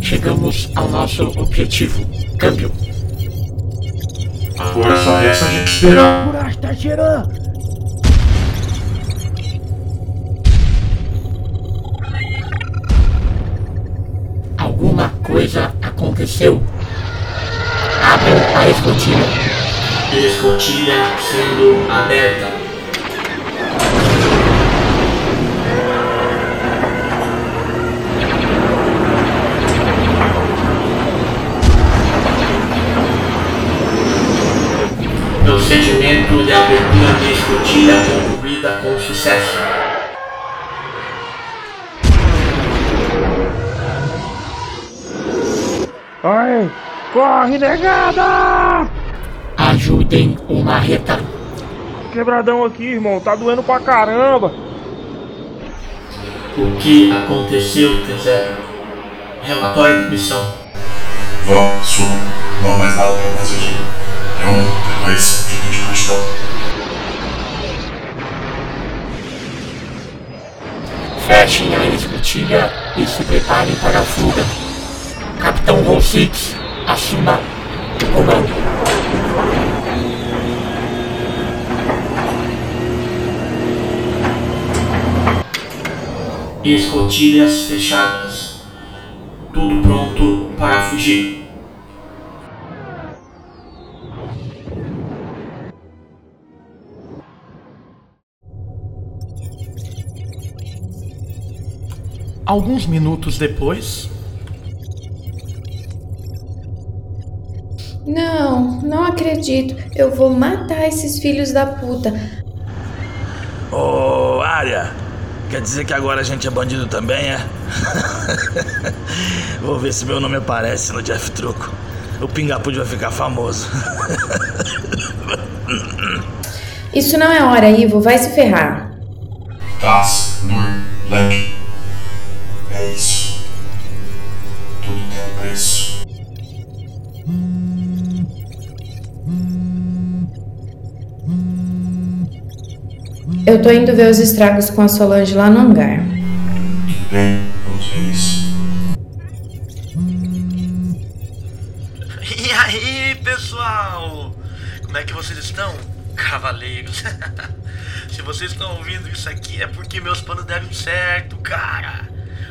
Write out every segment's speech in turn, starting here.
Chegamos ao nosso objetivo. Câmbio. Agora só resta a gente esperar. Murash tá cheirando. Alguma coisa aconteceu. Abram a escotilha. Escotilha sendo aberta. Procedimento de abertura de escotilha concluída com sucesso. Ai, corre, negada! Ajudem o marreta. Quebradão aqui, irmão. Tá doendo pra caramba. O que aconteceu, T0? Relatório de missão. Vó, sumo. Não há mais nada pra fazer aqui. É um, é dois. Fechem a escotilha e se preparem para a fuga. Capitão Six, acima do comando. Escotilhas fechadas. Tudo pronto para fugir. Alguns minutos depois, Não, não acredito. Eu vou matar esses filhos da puta. Ô, Arya, quer dizer que agora a gente é bandido também, é? Vou ver se meu nome aparece no Jeff Truco. O Pingapud vai ficar famoso. Isso não é hora, Ivo. Vai se ferrar. Taz, Nur, Eu tô indo ver os estragos com a Solange lá no hangar. E aí, pessoal? Como é que vocês estão, cavaleiros? Se vocês estão ouvindo isso aqui é porque meus planos deram certo, cara.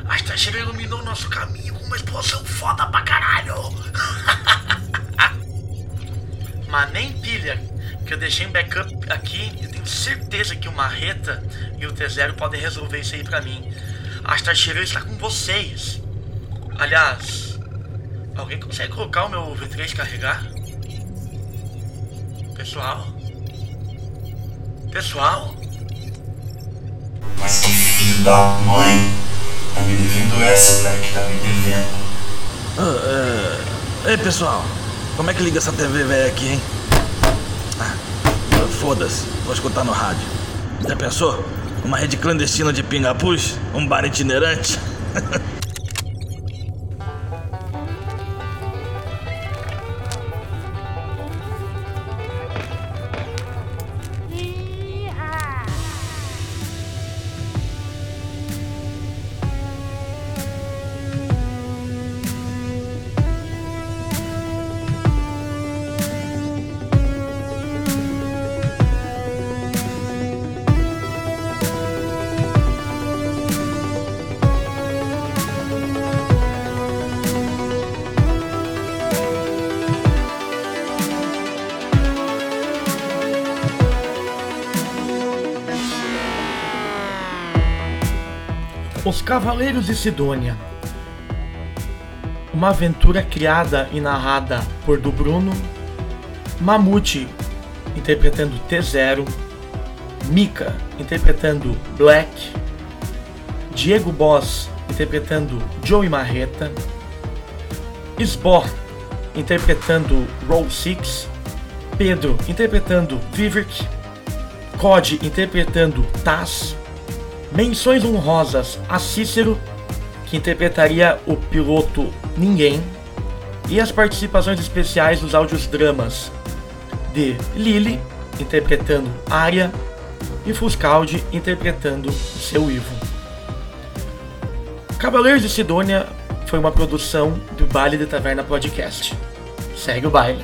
A Starship iluminou nosso caminho com uma explosão foda pra caralho. Mas nem pilha, que eu deixei um backup aqui e tenho certeza que o Marreta e o T0 podem resolver isso aí pra mim. A Starship está com vocês. Aliás, Alguém consegue colocar o meu V3 carregar? Pessoal? Pessoal? Mas que filho da mãe. Tá me devendo essa, Black. Tá me devendo. Ei, pessoal, como é que liga essa TV velha aqui, hein? Foda-se, vou escutar no rádio. Já pensou? Uma rede clandestina de pingapus? Um bar itinerante? Os Cavaleiros de Sidônia. Uma aventura criada e narrada por do Bruno, Mamute interpretando T0, Mika interpretando Black, Diego Boss interpretando Joey Marreta, Sbor interpretando Roll Six, Pedro interpretando Vivek, Cod interpretando Taz, Menções honrosas a Cícero, que interpretaria o piloto Ninguém, e as participações especiais dos áudios dramas de Lily, interpretando Arya, e Fuscaldi, interpretando seu Ivo. Cavaleiros de Sidônia foi uma produção do Baile de Taverna Podcast. Segue o baile.